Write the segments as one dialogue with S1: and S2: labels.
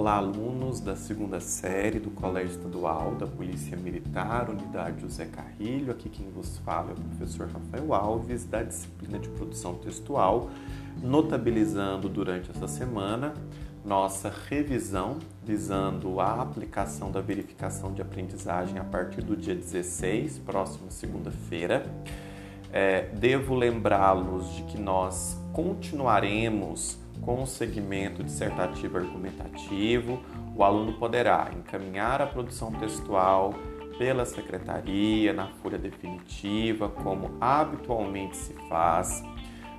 S1: Olá, alunos da segunda série do Colégio Estadual da Polícia Militar, Unidade José Carrilho. Aqui quem vos fala é o professor Rafael Alves, da disciplina de produção textual, notabilizando durante essa semana nossa revisão visando a aplicação da verificação de aprendizagem a partir do dia 16, próxima segunda-feira. É, devo lembrá-los de que nós continuaremos com o segmento dissertativo argumentativo. O aluno poderá encaminhar a produção textual pela secretaria, na folha definitiva, como habitualmente se faz.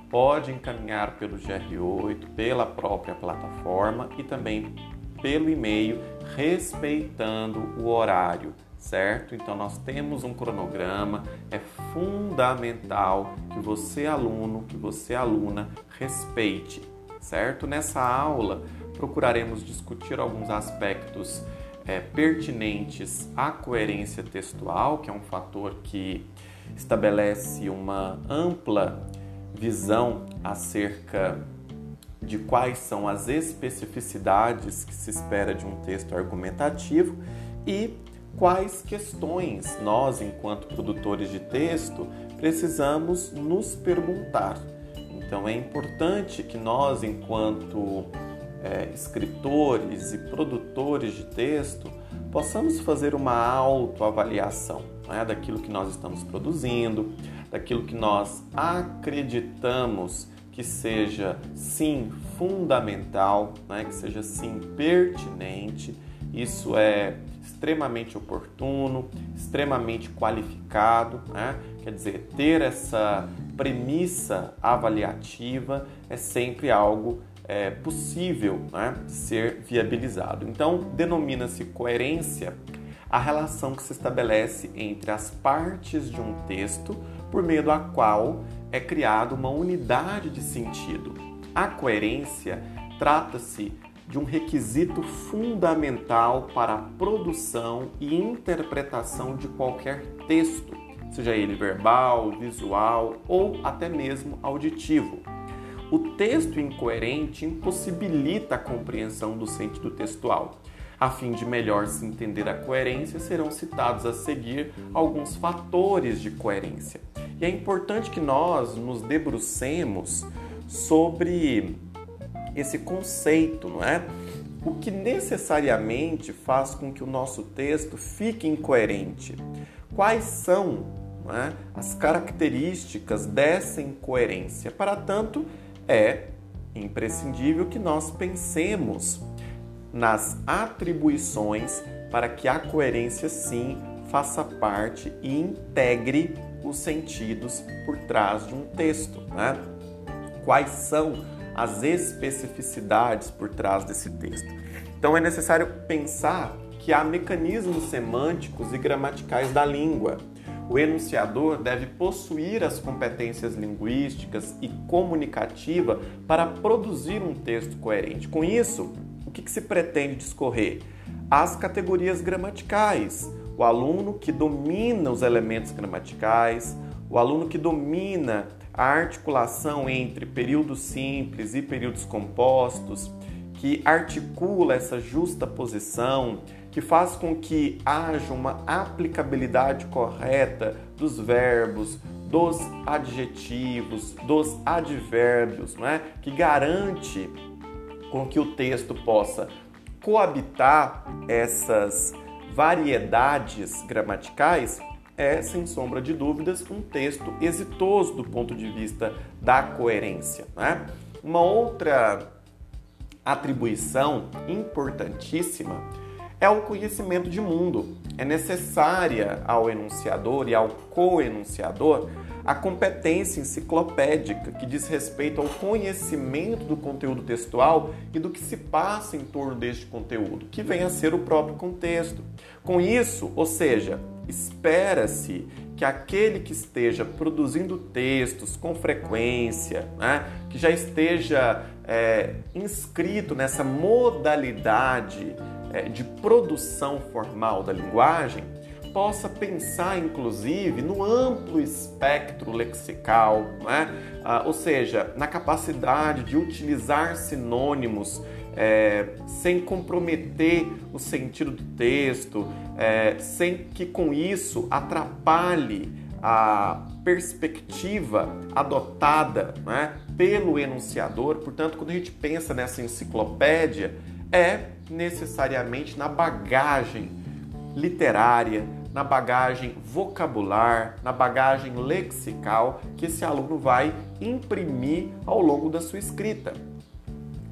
S1: Pode encaminhar pelo GR8, pela própria plataforma e também pelo e-mail, respeitando o horário certo? Então nós temos um cronograma, é fundamental que você aluno, que você aluna respeite, certo? Nessa aula procuraremos discutir alguns aspectos é, pertinentes à coerência textual, que é um fator que estabelece uma ampla visão acerca de quais são as especificidades que se espera de um texto argumentativo e quais questões nós, enquanto produtores de texto, precisamos nos perguntar. Então é importante que nós, enquanto é, escritores e produtores de texto, possamos fazer uma autoavaliação né, daquilo que nós estamos produzindo, daquilo que nós acreditamos que seja sim fundamental, né, que seja sim pertinente. Isso é extremamente oportuno, extremamente qualificado, né? quer dizer, ter essa premissa avaliativa é sempre algo é, possível né, de ser viabilizado. Então, denomina-se coerência a relação que se estabelece entre as partes de um texto por meio da qual é criada uma unidade de sentido. A coerência trata-se de um requisito fundamental para a produção e interpretação de qualquer texto, seja ele verbal, visual ou até mesmo auditivo. O texto incoerente impossibilita a compreensão do sentido textual. A fim de melhor se entender a coerência, serão citados a seguir alguns fatores de coerência. E é importante que nós nos debrucemos sobre esse conceito, não é? O que necessariamente faz com que o nosso texto fique incoerente? Quais são é, as características dessa incoerência? Para tanto, é imprescindível que nós pensemos nas atribuições para que a coerência sim faça parte e integre os sentidos por trás de um texto. Né? Quais são as especificidades por trás desse texto. Então é necessário pensar que há mecanismos semânticos e gramaticais da língua. O enunciador deve possuir as competências linguísticas e comunicativa para produzir um texto coerente. Com isso, o que, que se pretende discorrer? As categorias gramaticais. O aluno que domina os elementos gramaticais, o aluno que domina a articulação entre períodos simples e períodos compostos, que articula essa justa posição, que faz com que haja uma aplicabilidade correta dos verbos, dos adjetivos, dos advérbios, não é? que garante com que o texto possa coabitar essas variedades gramaticais é, sem sombra de dúvidas, um texto exitoso do ponto de vista da coerência. Né? Uma outra atribuição importantíssima é o conhecimento de mundo. É necessária ao enunciador e ao co-enunciador a competência enciclopédica que diz respeito ao conhecimento do conteúdo textual e do que se passa em torno deste conteúdo, que vem a ser o próprio contexto. Com isso, ou seja, espera-se que aquele que esteja produzindo textos com frequência, né, que já esteja é, inscrito nessa modalidade é, de produção formal da linguagem, possa pensar, inclusive, no amplo espectro lexical, né? ah, ou seja, na capacidade de utilizar sinônimos é, sem comprometer o sentido do texto, é, sem que com isso atrapalhe a perspectiva adotada né, pelo enunciador. Portanto, quando a gente pensa nessa enciclopédia, é necessariamente na bagagem literária, na bagagem vocabular, na bagagem lexical que esse aluno vai imprimir ao longo da sua escrita.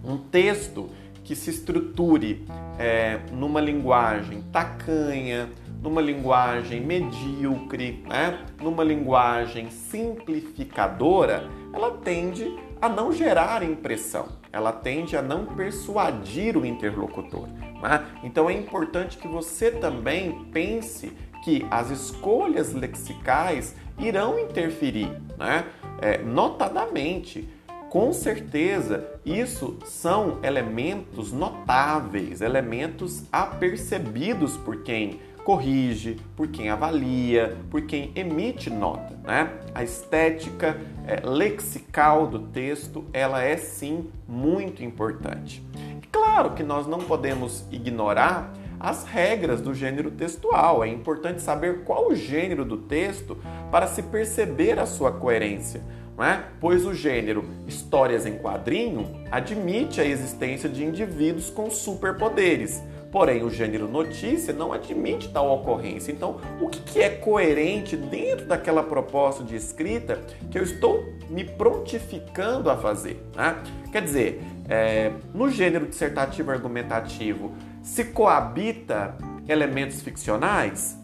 S1: Um texto que se estruture é, numa linguagem tacanha, numa linguagem medíocre, né? numa linguagem simplificadora, ela tende a não gerar impressão, ela tende a não persuadir o interlocutor. Né? Então é importante que você também pense que as escolhas lexicais irão interferir, né? É, notadamente. Com certeza, isso são elementos notáveis, elementos apercebidos por quem corrige, por quem avalia, por quem emite nota. Né? A estética é, lexical do texto ela é sim muito importante. E claro que nós não podemos ignorar as regras do gênero textual. É importante saber qual o gênero do texto para se perceber a sua coerência. É? Pois o gênero histórias em quadrinho admite a existência de indivíduos com superpoderes. Porém, o gênero notícia não admite tal ocorrência. Então, o que é coerente dentro daquela proposta de escrita que eu estou me prontificando a fazer? Né? Quer dizer, é, no gênero dissertativo argumentativo, se coabita elementos ficcionais?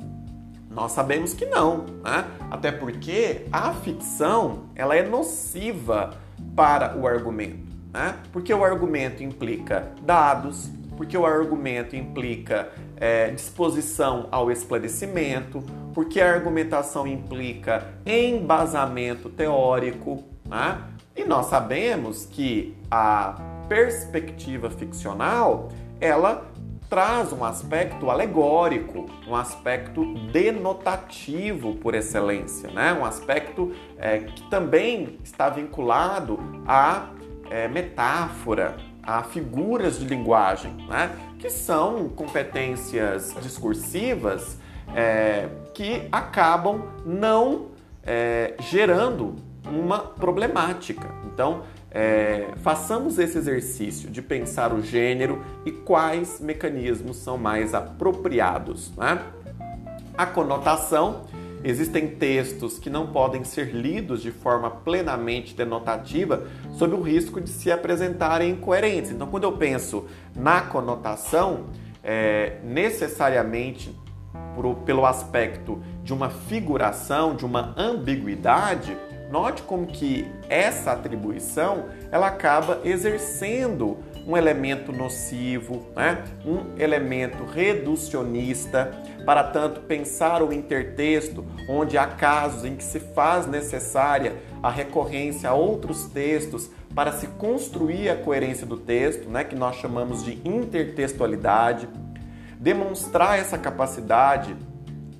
S1: Nós sabemos que não, né? até porque a ficção ela é nociva para o argumento, né? porque o argumento implica dados, porque o argumento implica é, disposição ao esclarecimento, porque a argumentação implica embasamento teórico, né? e nós sabemos que a perspectiva ficcional ela traz um aspecto alegórico, um aspecto denotativo por excelência, né? um aspecto é, que também está vinculado à é, metáfora, a figuras de linguagem, né? que são competências discursivas é, que acabam não é, gerando uma problemática. Então, é, façamos esse exercício de pensar o gênero e quais mecanismos são mais apropriados. Né? A conotação. Existem textos que não podem ser lidos de forma plenamente denotativa sob o risco de se apresentarem incoerentes. Então, quando eu penso na conotação, é, necessariamente por, pelo aspecto de uma figuração, de uma ambiguidade, Note como que essa atribuição ela acaba exercendo um elemento nocivo, né? um elemento reducionista. Para tanto, pensar o intertexto, onde há casos em que se faz necessária a recorrência a outros textos para se construir a coerência do texto, né? que nós chamamos de intertextualidade. Demonstrar essa capacidade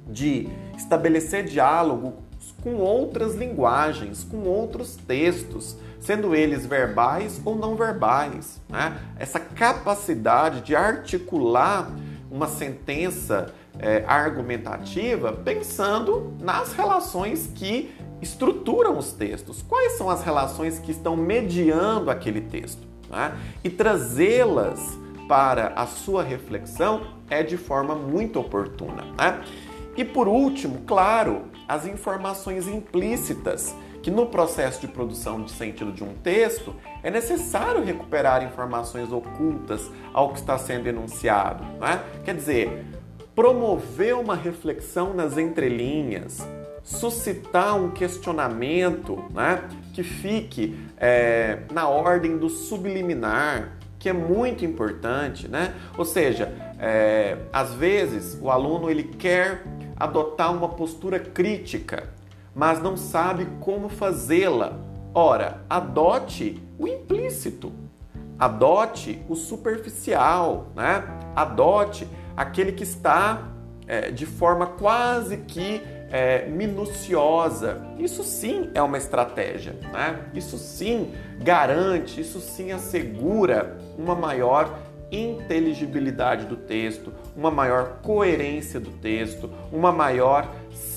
S1: de estabelecer diálogo com outras linguagens, com outros textos, sendo eles verbais ou não verbais. Né? Essa capacidade de articular uma sentença é, argumentativa pensando nas relações que estruturam os textos. Quais são as relações que estão mediando aquele texto? Né? E trazê-las para a sua reflexão é de forma muito oportuna. Né? E por último, claro, as informações implícitas, que no processo de produção de sentido de um texto é necessário recuperar informações ocultas ao que está sendo enunciado. Né? Quer dizer, promover uma reflexão nas entrelinhas, suscitar um questionamento né, que fique é, na ordem do subliminar, que é muito importante, né? Ou seja, é, às vezes o aluno ele quer adotar uma postura crítica, mas não sabe como fazê-la. Ora, adote o implícito, adote o superficial, né? adote aquele que está é, de forma quase que é, minuciosa. Isso sim é uma estratégia, né? Isso sim garante, isso sim assegura uma maior inteligibilidade do texto, uma maior coerência do texto, uma maior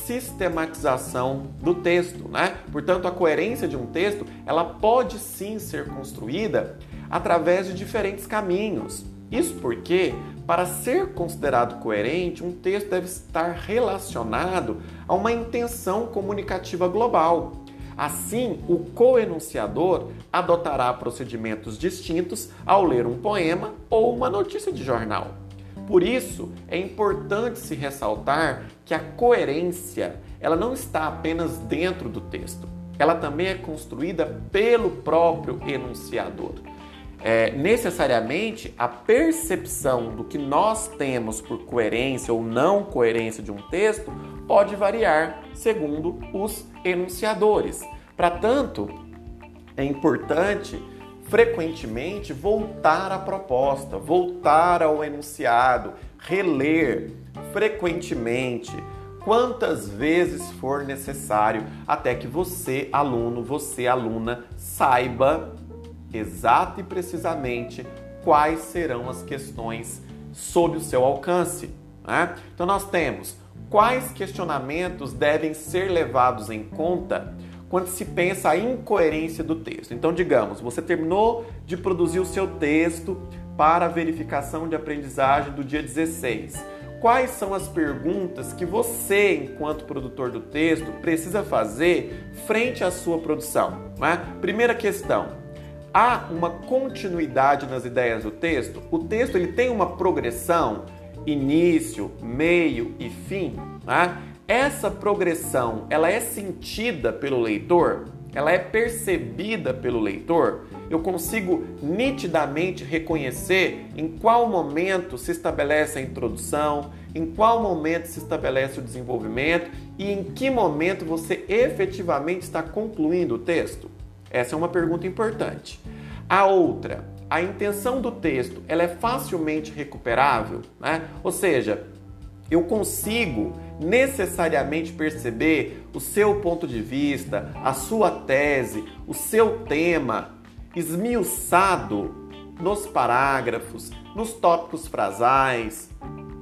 S1: sistematização do texto, né? Portanto, a coerência de um texto, ela pode sim ser construída através de diferentes caminhos. Isso porque, para ser considerado coerente, um texto deve estar relacionado a uma intenção comunicativa global. Assim, o coenunciador adotará procedimentos distintos ao ler um poema ou uma notícia de jornal. Por isso, é importante se ressaltar que a coerência ela não está apenas dentro do texto, ela também é construída pelo próprio enunciador. É, necessariamente, a percepção do que nós temos por coerência ou não coerência de um texto pode variar segundo os enunciadores. Para tanto, é importante frequentemente voltar à proposta, voltar ao enunciado, reler frequentemente, quantas vezes for necessário, até que você, aluno, você, aluna, saiba exato e precisamente quais serão as questões sob o seu alcance. Né? Então, nós temos quais questionamentos devem ser levados em conta quando se pensa a incoerência do texto. Então, digamos, você terminou de produzir o seu texto para a verificação de aprendizagem do dia 16. Quais são as perguntas que você, enquanto produtor do texto, precisa fazer frente à sua produção? Né? Primeira questão: há uma continuidade nas ideias do texto? O texto ele tem uma progressão, início, meio e fim? Né? Essa progressão, ela é sentida pelo leitor? Ela é percebida pelo leitor? Eu consigo nitidamente reconhecer em qual momento se estabelece a introdução, em qual momento se estabelece o desenvolvimento e em que momento você efetivamente está concluindo o texto? Essa é uma pergunta importante. A outra, a intenção do texto, ela é facilmente recuperável, né? Ou seja, eu consigo necessariamente perceber o seu ponto de vista, a sua tese, o seu tema esmiuçado nos parágrafos, nos tópicos frasais,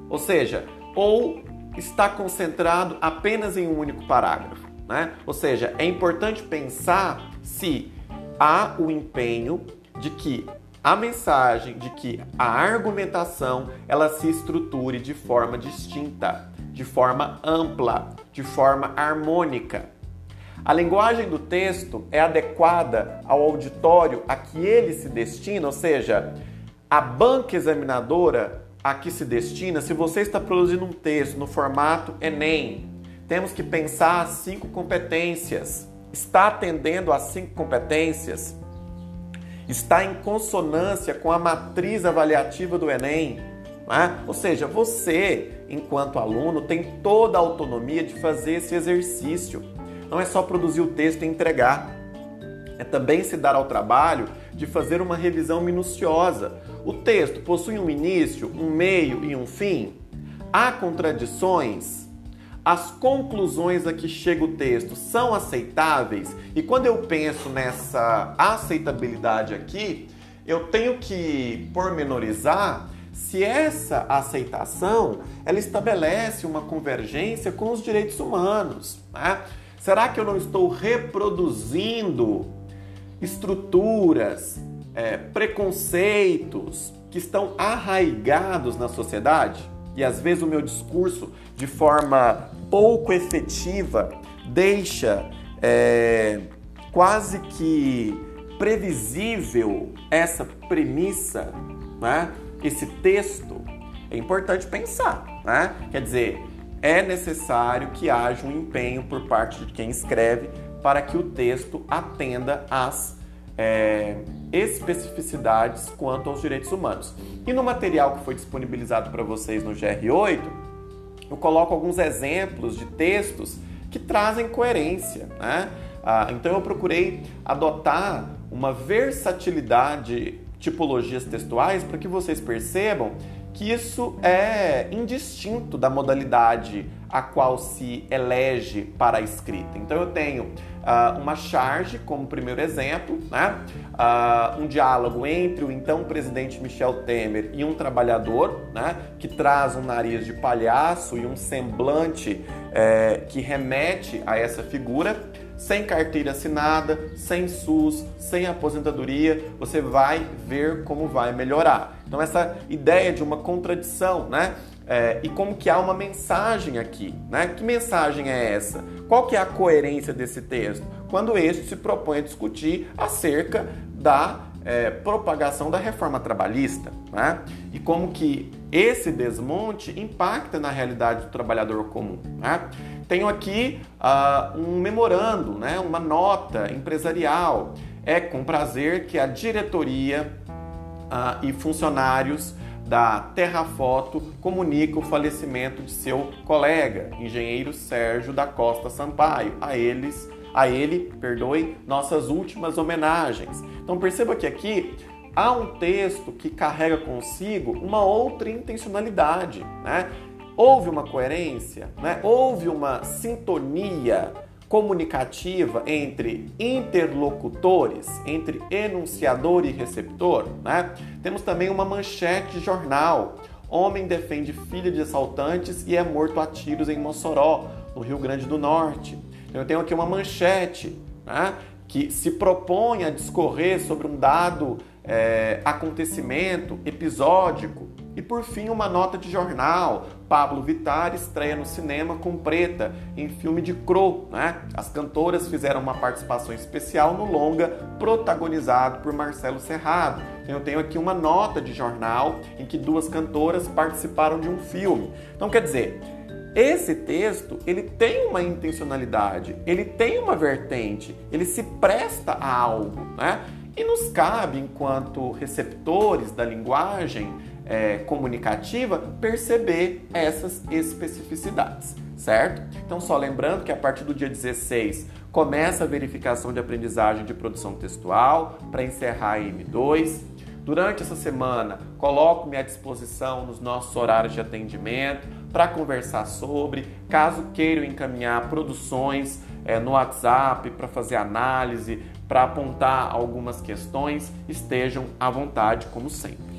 S1: ou seja, ou está concentrado apenas em um único parágrafo, né? Ou seja, é importante pensar se há o empenho de que a mensagem, de que a argumentação ela se estruture de forma distinta de forma ampla, de forma harmônica. A linguagem do texto é adequada ao auditório a que ele se destina, ou seja, a banca examinadora a que se destina, se você está produzindo um texto no formato Enem, temos que pensar as cinco competências. Está atendendo às cinco competências? Está em consonância com a matriz avaliativa do Enem? É? Ou seja, você, enquanto aluno, tem toda a autonomia de fazer esse exercício. Não é só produzir o texto e entregar. É também se dar ao trabalho de fazer uma revisão minuciosa. O texto possui um início, um meio e um fim? Há contradições? As conclusões a que chega o texto são aceitáveis? E quando eu penso nessa aceitabilidade aqui, eu tenho que pormenorizar se essa aceitação ela estabelece uma convergência com os direitos humanos. Né? Será que eu não estou reproduzindo estruturas, é, preconceitos que estão arraigados na sociedade? E às vezes o meu discurso, de forma pouco efetiva, deixa é, quase que previsível essa premissa, né? esse texto, é importante pensar, né? Quer dizer, é necessário que haja um empenho por parte de quem escreve para que o texto atenda às é, especificidades quanto aos direitos humanos. E no material que foi disponibilizado para vocês no GR8, eu coloco alguns exemplos de textos que trazem coerência. Né? Ah, então eu procurei adotar uma versatilidade tipologias textuais para que vocês percebam que isso é indistinto da modalidade a qual se elege para a escrita. Então eu tenho uh, uma charge como primeiro exemplo, né? Uh, um diálogo entre o então presidente Michel Temer e um trabalhador, né? que traz um nariz de palhaço e um semblante é, que remete a essa figura sem carteira assinada, sem SUS, sem aposentadoria, você vai ver como vai melhorar. Então essa ideia de uma contradição, né? É, e como que há uma mensagem aqui, né? Que mensagem é essa? Qual que é a coerência desse texto? Quando este se propõe a discutir acerca da é, propagação da reforma trabalhista, né? E como que esse desmonte impacta na realidade do trabalhador comum, né? Tenho aqui uh, um memorando, né? Uma nota empresarial. É com prazer que a diretoria uh, e funcionários da Terrafoto comunica o falecimento de seu colega, engenheiro Sérgio da Costa Sampaio. A eles, a ele, perdoe, nossas últimas homenagens. Então perceba que aqui há um texto que carrega consigo uma outra intencionalidade, né? Houve uma coerência, né? Houve uma sintonia comunicativa entre interlocutores, entre enunciador e receptor, né? Temos também uma manchete de jornal. Homem defende filha de assaltantes e é morto a tiros em Mossoró, no Rio Grande do Norte. Eu tenho aqui uma manchete né, que se propõe a discorrer sobre um dado é, acontecimento episódico e por fim, uma nota de jornal. Pablo Vittar estreia no cinema com Preta, em filme de Crow. Né? As cantoras fizeram uma participação especial no longa, protagonizado por Marcelo Serrado. Eu tenho aqui uma nota de jornal em que duas cantoras participaram de um filme. Então, quer dizer, esse texto ele tem uma intencionalidade, ele tem uma vertente, ele se presta a algo, né? E nos cabe, enquanto receptores da linguagem, é, comunicativa perceber essas especificidades, certo? Então, só lembrando que a partir do dia 16 começa a verificação de aprendizagem de produção textual para encerrar a M2. Durante essa semana, coloco-me à disposição nos nossos horários de atendimento para conversar sobre, caso queiram encaminhar produções é, no WhatsApp para fazer análise, para apontar algumas questões, estejam à vontade, como sempre.